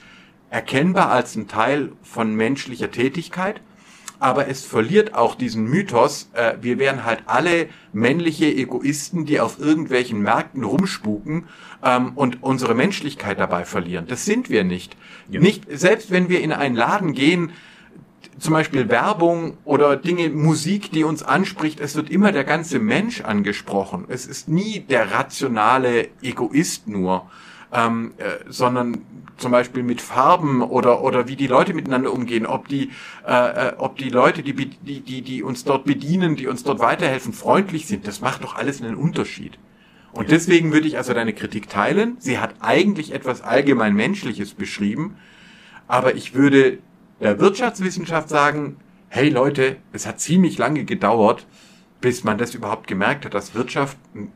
erkennbar als ein Teil von menschlicher Tätigkeit, aber es verliert auch diesen Mythos, äh, wir wären halt alle männliche Egoisten, die auf irgendwelchen Märkten rumspuken ähm, und unsere Menschlichkeit dabei verlieren. Das sind wir nicht. Ja. Nicht selbst wenn wir in einen Laden gehen, zum Beispiel Werbung oder Dinge, Musik, die uns anspricht, es wird immer der ganze Mensch angesprochen. Es ist nie der rationale Egoist nur, ähm, äh, sondern zum Beispiel mit Farben oder oder wie die Leute miteinander umgehen, ob die äh, äh ob die Leute, die, die die die uns dort bedienen, die uns dort weiterhelfen, freundlich sind. Das macht doch alles einen Unterschied. Und deswegen würde ich also deine Kritik teilen. Sie hat eigentlich etwas allgemein Menschliches beschrieben, aber ich würde der Wirtschaftswissenschaft sagen, hey Leute, es hat ziemlich lange gedauert, bis man das überhaupt gemerkt hat, dass Wirtschaft ein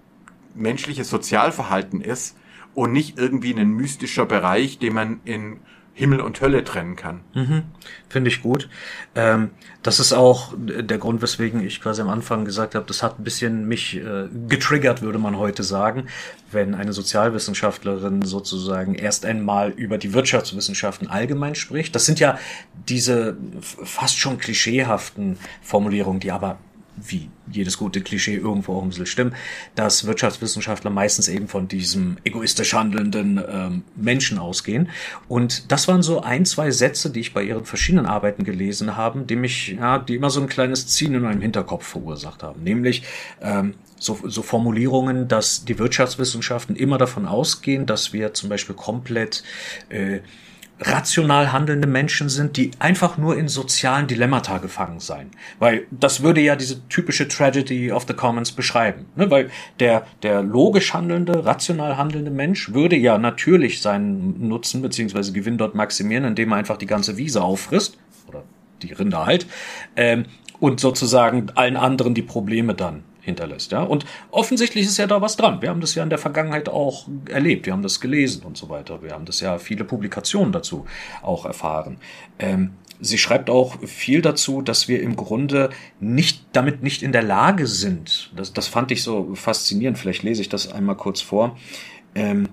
menschliches Sozialverhalten ist und nicht irgendwie ein mystischer Bereich, den man in Himmel und Hölle trennen kann. Mhm, Finde ich gut. Ähm, das ist auch der Grund, weswegen ich quasi am Anfang gesagt habe, das hat ein bisschen mich äh, getriggert, würde man heute sagen, wenn eine Sozialwissenschaftlerin sozusagen erst einmal über die Wirtschaftswissenschaften allgemein spricht. Das sind ja diese fast schon klischeehaften Formulierungen, die aber wie jedes gute Klischee irgendwo auch ein bisschen stimmt, dass Wirtschaftswissenschaftler meistens eben von diesem egoistisch handelnden ähm, Menschen ausgehen. Und das waren so ein, zwei Sätze, die ich bei ihren verschiedenen Arbeiten gelesen habe, die mich, ja, die immer so ein kleines Ziehen in meinem Hinterkopf verursacht haben. Nämlich ähm, so, so Formulierungen, dass die Wirtschaftswissenschaften immer davon ausgehen, dass wir zum Beispiel komplett äh, rational handelnde Menschen sind, die einfach nur in sozialen Dilemmata gefangen sein. Weil das würde ja diese typische Tragedy of the Commons beschreiben. Ne? Weil der, der logisch handelnde, rational handelnde Mensch würde ja natürlich seinen Nutzen beziehungsweise Gewinn dort maximieren, indem er einfach die ganze Wiese auffrisst. Oder die Rinder halt. Ähm, und sozusagen allen anderen die Probleme dann hinterlässt. Ja? Und offensichtlich ist ja da was dran. Wir haben das ja in der Vergangenheit auch erlebt, wir haben das gelesen und so weiter. Wir haben das ja viele Publikationen dazu auch erfahren. Ähm, sie schreibt auch viel dazu, dass wir im Grunde nicht damit nicht in der Lage sind. Das, das fand ich so faszinierend. Vielleicht lese ich das einmal kurz vor. Ähm,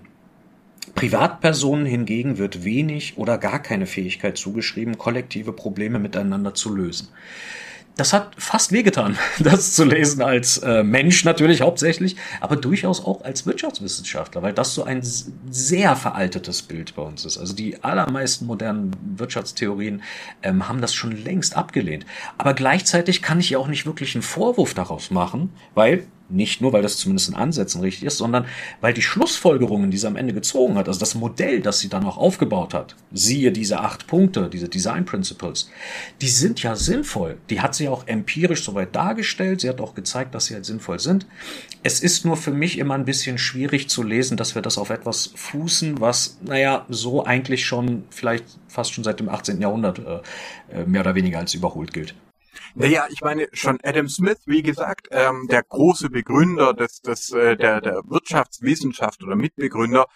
Privatpersonen hingegen wird wenig oder gar keine Fähigkeit zugeschrieben, kollektive Probleme miteinander zu lösen das hat fast wehgetan, das zu lesen als äh, Mensch natürlich hauptsächlich, aber durchaus auch als Wirtschaftswissenschaftler, weil das so ein sehr veraltetes Bild bei uns ist. Also die allermeisten modernen Wirtschaftstheorien ähm, haben das schon längst abgelehnt. Aber gleichzeitig kann ich ja auch nicht wirklich einen Vorwurf daraus machen, weil nicht nur, weil das zumindest in Ansätzen richtig ist, sondern weil die Schlussfolgerungen, die sie am Ende gezogen hat, also das Modell, das sie dann auch aufgebaut hat, siehe diese acht Punkte, diese Design Principles, die sind ja sinnvoll. Die hat sie auch empirisch soweit dargestellt. Sie hat auch gezeigt, dass sie halt sinnvoll sind. Es ist nur für mich immer ein bisschen schwierig zu lesen, dass wir das auf etwas fußen, was, naja, so eigentlich schon vielleicht fast schon seit dem 18. Jahrhundert äh, äh, mehr oder weniger als überholt gilt. Naja, ich meine, schon Adam Smith, wie gesagt, ähm, der große Begründer des, des, äh, der, der Wirtschaftswissenschaft oder Mitbegründer,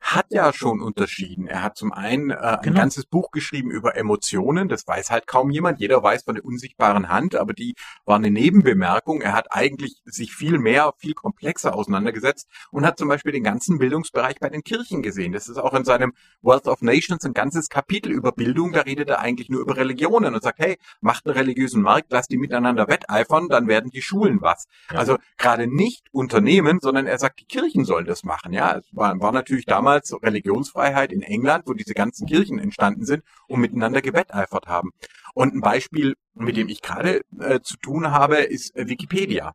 hat ja schon unterschieden. Er hat zum einen äh, ein genau. ganzes Buch geschrieben über Emotionen, das weiß halt kaum jemand. Jeder weiß von der unsichtbaren Hand, aber die war eine Nebenbemerkung. Er hat eigentlich sich viel mehr, viel komplexer auseinandergesetzt und hat zum Beispiel den ganzen Bildungsbereich bei den Kirchen gesehen. Das ist auch in seinem Wealth of Nations ein ganzes Kapitel über Bildung. Da redet er eigentlich nur über Religionen und sagt, hey, macht einen religiösen Markt, lasst die miteinander wetteifern, dann werden die Schulen was. Ja. Also gerade nicht Unternehmen, sondern er sagt, die Kirchen sollen das machen. Ja, es war, war natürlich damals damals Religionsfreiheit in England, wo diese ganzen Kirchen entstanden sind und miteinander gewetteifert haben. Und ein Beispiel, mit dem ich gerade äh, zu tun habe, ist äh, Wikipedia.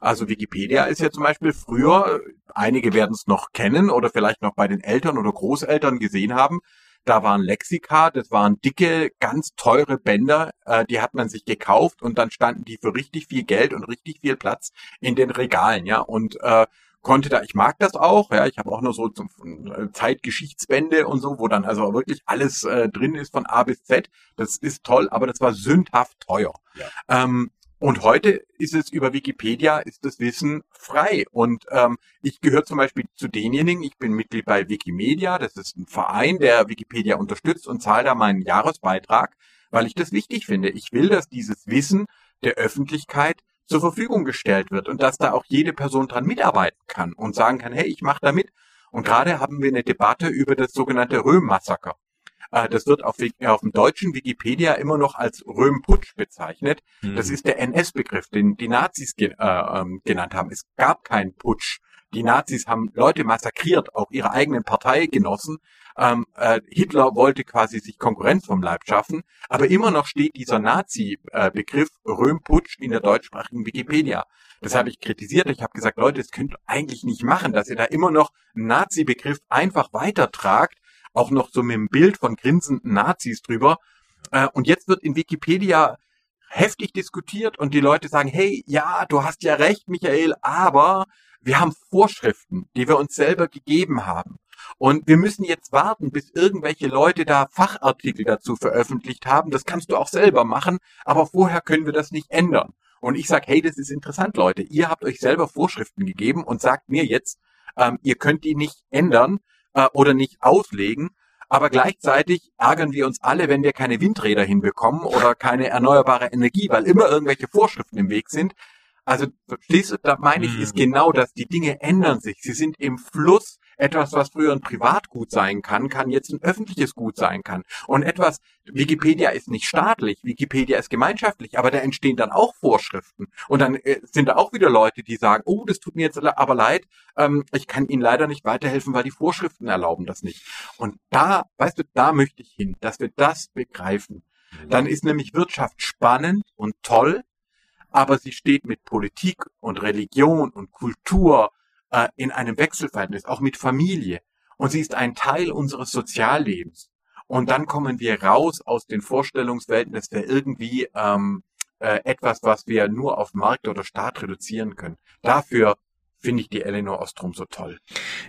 Also Wikipedia ist ja zum Beispiel früher, einige werden es noch kennen oder vielleicht noch bei den Eltern oder Großeltern gesehen haben, da waren Lexika, das waren dicke, ganz teure Bänder, äh, die hat man sich gekauft und dann standen die für richtig viel Geld und richtig viel Platz in den Regalen, ja. Und äh, konnte da, ich mag das auch, ja, ich habe auch noch so zum, äh, Zeitgeschichtsbände und so, wo dann also wirklich alles äh, drin ist von A bis Z. Das ist toll, aber das war sündhaft teuer. Ja. Ähm, und heute ist es über Wikipedia, ist das Wissen frei. Und ähm, ich gehöre zum Beispiel zu denjenigen, ich bin Mitglied bei Wikimedia, das ist ein Verein, der Wikipedia unterstützt und zahle da meinen Jahresbeitrag, weil ich das wichtig finde. Ich will, dass dieses Wissen der Öffentlichkeit zur Verfügung gestellt wird und dass da auch jede Person dran mitarbeiten kann und sagen kann, hey, ich mache da mit. Und gerade haben wir eine Debatte über das sogenannte Röhm-Massaker. Äh, das wird auf, auf dem deutschen Wikipedia immer noch als Röhm-Putsch bezeichnet. Mhm. Das ist der NS-Begriff, den die Nazis ge äh, ähm, genannt haben. Es gab keinen Putsch. Die Nazis haben Leute massakriert, auch ihre eigenen Parteigenossen. Ähm, äh, Hitler wollte quasi sich Konkurrenz vom Leib schaffen, aber immer noch steht dieser Nazi-Begriff äh, Röhmputsch in der deutschsprachigen Wikipedia. Das habe ich kritisiert. Ich habe gesagt, Leute, das könnt ihr eigentlich nicht machen, dass ihr da immer noch einen Nazi-Begriff einfach weitertragt, auch noch so mit dem Bild von grinsenden Nazis drüber. Äh, und jetzt wird in Wikipedia heftig diskutiert und die Leute sagen, hey, ja, du hast ja recht, Michael, aber wir haben Vorschriften, die wir uns selber gegeben haben. Und wir müssen jetzt warten, bis irgendwelche Leute da Fachartikel dazu veröffentlicht haben. Das kannst du auch selber machen, aber vorher können wir das nicht ändern. Und ich sage, hey, das ist interessant, Leute. Ihr habt euch selber Vorschriften gegeben und sagt mir jetzt, ähm, ihr könnt die nicht ändern äh, oder nicht auslegen. Aber gleichzeitig ärgern wir uns alle, wenn wir keine Windräder hinbekommen oder keine erneuerbare Energie, weil immer irgendwelche Vorschriften im Weg sind. Also, verstehst du, da meine ich, ist mhm. genau das. Die Dinge ändern sich. Sie sind im Fluss. Etwas, was früher ein Privatgut sein kann, kann jetzt ein öffentliches Gut sein kann. Und etwas, Wikipedia ist nicht staatlich, Wikipedia ist gemeinschaftlich, aber da entstehen dann auch Vorschriften. Und dann äh, sind da auch wieder Leute, die sagen, oh, das tut mir jetzt aber leid, ähm, ich kann Ihnen leider nicht weiterhelfen, weil die Vorschriften erlauben das nicht. Und da, weißt du, da möchte ich hin, dass wir das begreifen. Mhm. Dann ist nämlich Wirtschaft spannend und toll, aber sie steht mit Politik und Religion und Kultur äh, in einem Wechselverhältnis, auch mit Familie. Und sie ist ein Teil unseres Soziallebens. Und dann kommen wir raus aus den Vorstellungswelten, dass wir irgendwie ähm, äh, etwas, was wir nur auf Markt oder Staat reduzieren können. Dafür finde ich die Eleanor Ostrom so toll.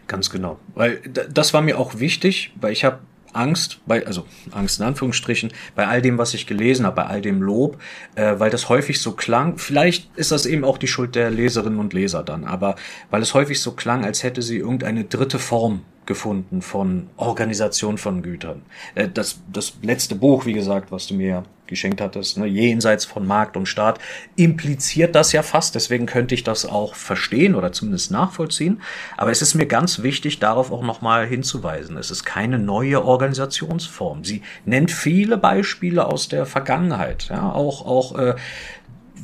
Ganz genau. Weil das war mir auch wichtig, weil ich habe Angst, bei, also Angst in Anführungsstrichen, bei all dem, was ich gelesen habe, bei all dem Lob, äh, weil das häufig so klang, vielleicht ist das eben auch die Schuld der Leserinnen und Leser dann, aber weil es häufig so klang, als hätte sie irgendeine dritte Form gefunden von Organisation von Gütern. Äh, das, das letzte Buch, wie gesagt, was du mir geschenkt hattest, ne, jenseits von Markt und Staat, impliziert das ja fast. Deswegen könnte ich das auch verstehen oder zumindest nachvollziehen. Aber es ist mir ganz wichtig, darauf auch nochmal hinzuweisen. Es ist keine neue Organisationsform. Sie nennt viele Beispiele aus der Vergangenheit. Ja, auch, auch äh,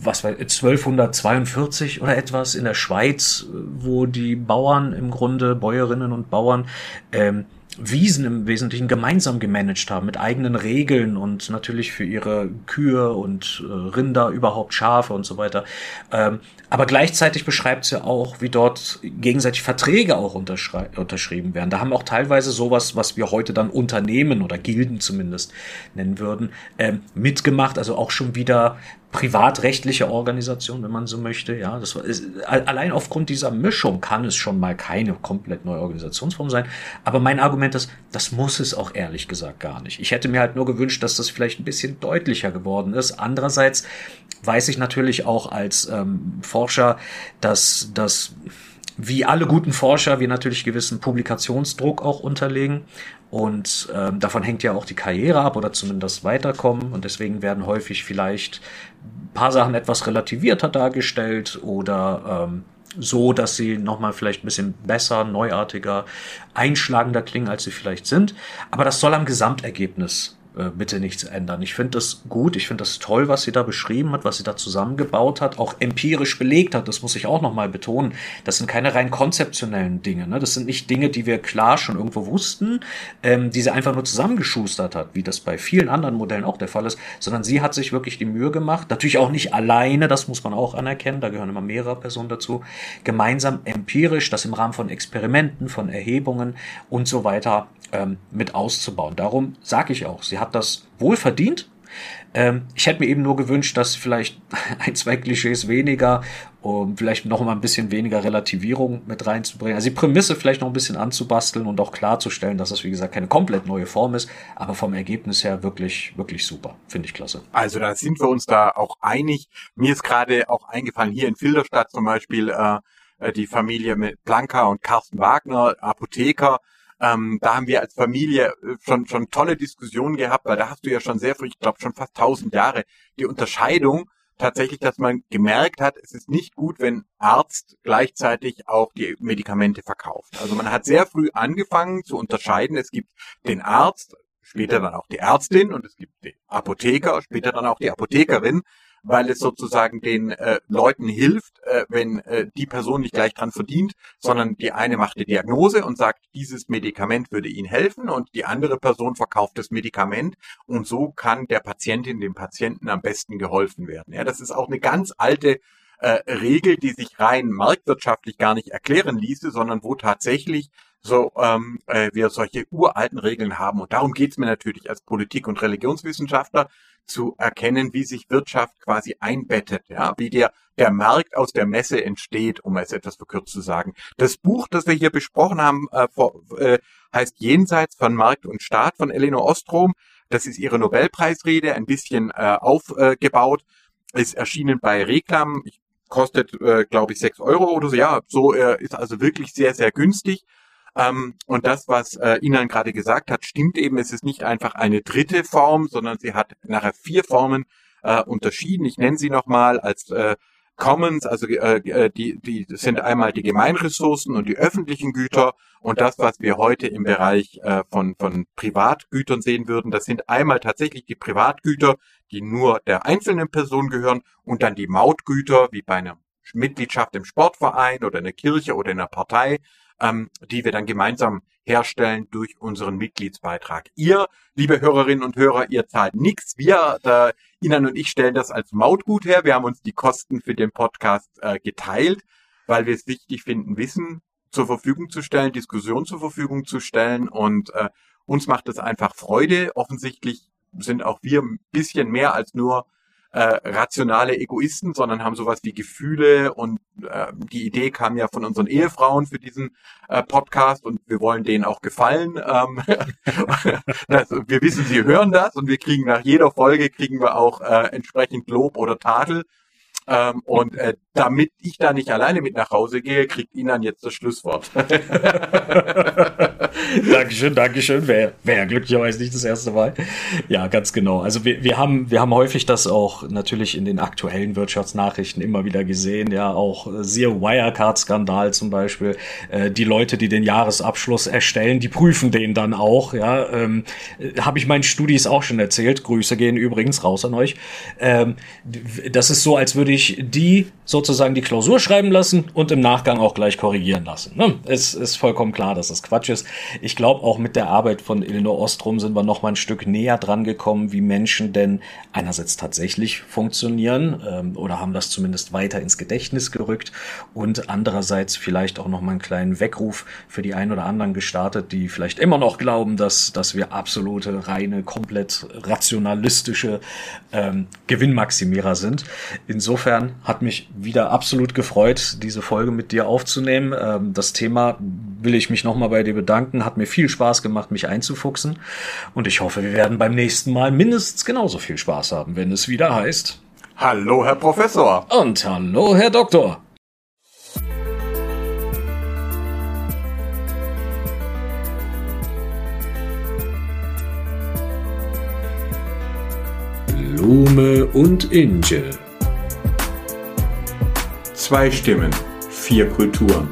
was war 1242 oder etwas in der Schweiz, wo die Bauern im Grunde, Bäuerinnen und Bauern, ähm, Wiesen im Wesentlichen gemeinsam gemanagt haben mit eigenen Regeln und natürlich für ihre Kühe und äh, Rinder, überhaupt Schafe und so weiter. Ähm, aber gleichzeitig beschreibt sie auch, wie dort gegenseitig Verträge auch unterschrieben werden. Da haben auch teilweise sowas, was wir heute dann Unternehmen oder Gilden zumindest nennen würden, ähm, mitgemacht. Also auch schon wieder privatrechtliche Organisation, wenn man so möchte. Ja, das ist, allein aufgrund dieser Mischung kann es schon mal keine komplett neue Organisationsform sein. Aber mein Argument ist, das muss es auch ehrlich gesagt gar nicht. Ich hätte mir halt nur gewünscht, dass das vielleicht ein bisschen deutlicher geworden ist. Andererseits weiß ich natürlich auch als ähm, Forscher, dass, dass wie alle guten Forscher, wir natürlich gewissen Publikationsdruck auch unterlegen. Und ähm, davon hängt ja auch die Karriere ab oder zumindest Weiterkommen. Und deswegen werden häufig vielleicht paar Sachen etwas relativierter dargestellt oder ähm, so, dass sie nochmal vielleicht ein bisschen besser, neuartiger, einschlagender klingen, als sie vielleicht sind. Aber das soll am Gesamtergebnis äh, bitte nichts ändern. Ich finde das gut, ich finde das toll, was sie da beschrieben hat, was sie da zusammengebaut hat, auch empirisch belegt hat, das muss ich auch nochmal betonen. Das sind keine rein konzeptionellen Dinge, ne? das sind nicht Dinge, die wir klar schon irgendwo wussten, ähm, die sie einfach nur zusammengeschustert hat, wie das bei vielen anderen Modellen auch der Fall ist, sondern sie hat sich wirklich die Mühe gemacht, natürlich auch nicht alleine, das muss man auch anerkennen, da gehören immer mehrere Personen dazu, gemeinsam empirisch, das im Rahmen von Experimenten, von Erhebungen und so weiter ähm, mit auszubauen. Darum sage ich auch, sie hat das wohl verdient. Ähm, ich hätte mir eben nur gewünscht, dass vielleicht ein, zwei Klischees weniger, um vielleicht noch mal ein bisschen weniger Relativierung mit reinzubringen. Also die Prämisse vielleicht noch ein bisschen anzubasteln und auch klarzustellen, dass das, wie gesagt, keine komplett neue Form ist, aber vom Ergebnis her wirklich, wirklich super. Finde ich klasse. Also da sind wir uns da auch einig. Mir ist gerade auch eingefallen, hier in Filderstadt zum Beispiel, äh, äh die Familie mit Blanca und Carsten Wagner, Apotheker, ähm, da haben wir als Familie äh, schon, schon tolle Diskussionen gehabt, weil da hast du ja schon sehr früh, ich glaube schon fast tausend Jahre, die Unterscheidung tatsächlich, dass man gemerkt hat, es ist nicht gut, wenn Arzt gleichzeitig auch die Medikamente verkauft. Also man hat sehr früh angefangen zu unterscheiden. Es gibt den Arzt, später dann auch die Ärztin und es gibt den Apotheker, später dann auch die Apothekerin weil es sozusagen den äh, Leuten hilft, äh, wenn äh, die Person nicht gleich dran verdient, sondern die eine macht die Diagnose und sagt, dieses Medikament würde ihnen helfen und die andere Person verkauft das Medikament und so kann der Patientin, dem Patienten am besten geholfen werden. Ja, das ist auch eine ganz alte äh, Regel, die sich rein marktwirtschaftlich gar nicht erklären ließe, sondern wo tatsächlich so ähm, äh, wir solche uralten Regeln haben. Und darum geht's mir natürlich als Politik- und Religionswissenschaftler, zu erkennen, wie sich Wirtschaft quasi einbettet, ja, wie der, der Markt aus der Messe entsteht, um es etwas verkürzt zu sagen. Das Buch, das wir hier besprochen haben, äh, vor, äh, heißt Jenseits von Markt und Staat von Elinor Ostrom. Das ist ihre Nobelpreisrede, ein bisschen äh, aufgebaut, ist erschienen bei Reklam. Ich kostet, äh, glaube ich, sechs Euro oder so. Ja, so äh, ist also wirklich sehr, sehr günstig. Ähm, und das, was äh, Inan gerade gesagt hat, stimmt eben. Es ist nicht einfach eine dritte Form, sondern sie hat nachher vier Formen äh, unterschieden. Ich nenne sie nochmal als äh, Commons, also äh, äh, die, die sind einmal die Gemeinressourcen und die öffentlichen Güter. Und das, was wir heute im Bereich äh, von, von Privatgütern sehen würden, das sind einmal tatsächlich die Privatgüter, die nur der einzelnen Person gehören und dann die Mautgüter, wie bei einer Mitgliedschaft im Sportverein oder in der Kirche oder in einer Partei, ähm, die wir dann gemeinsam herstellen durch unseren Mitgliedsbeitrag. Ihr, liebe Hörerinnen und Hörer, ihr zahlt nichts. Wir, da, Inan und ich stellen das als Mautgut her. Wir haben uns die Kosten für den Podcast äh, geteilt, weil wir es wichtig finden, Wissen zur Verfügung zu stellen, Diskussion zur Verfügung zu stellen und äh, uns macht es einfach Freude. Offensichtlich sind auch wir ein bisschen mehr als nur äh, rationale Egoisten, sondern haben sowas wie Gefühle und äh, die Idee kam ja von unseren Ehefrauen für diesen äh, Podcast und wir wollen denen auch gefallen. Ähm, das, wir wissen, sie hören das und wir kriegen nach jeder Folge kriegen wir auch äh, entsprechend Lob oder Tadel. Ähm, und äh, damit ich da nicht alleine mit nach Hause gehe, kriegt Ihnen jetzt das Schlusswort. Dankeschön, Dankeschön. Wäre wär ja glücklicherweise nicht das erste Mal. Ja, ganz genau. Also wir, wir, haben, wir haben häufig das auch natürlich in den aktuellen Wirtschaftsnachrichten immer wieder gesehen. Ja, auch siehe Wirecard-Skandal zum Beispiel. Äh, die Leute, die den Jahresabschluss erstellen, die prüfen den dann auch. Ja, ähm, habe ich meinen Studis auch schon erzählt. Grüße gehen übrigens raus an euch. Ähm, das ist so, als würde ich die sozusagen die Klausur schreiben lassen und im Nachgang auch gleich korrigieren lassen. Ne? Es ist vollkommen klar, dass das Quatsch ist. Ich glaube, auch mit der Arbeit von Elinor Ostrom sind wir noch mal ein Stück näher dran gekommen, wie Menschen denn einerseits tatsächlich funktionieren ähm, oder haben das zumindest weiter ins Gedächtnis gerückt und andererseits vielleicht auch noch mal einen kleinen Weckruf für die einen oder anderen gestartet, die vielleicht immer noch glauben, dass, dass wir absolute, reine, komplett rationalistische ähm, Gewinnmaximierer sind. Insofern insofern hat mich wieder absolut gefreut, diese Folge mit dir aufzunehmen. Ähm, das Thema will ich mich nochmal bei dir bedanken. Hat mir viel Spaß gemacht, mich einzufuchsen. Und ich hoffe, wir werden beim nächsten Mal mindestens genauso viel Spaß haben, wenn es wieder heißt. Hallo, Herr Professor. Und hallo, Herr Doktor. Blume und Inge. Zwei Stimmen, vier Kulturen.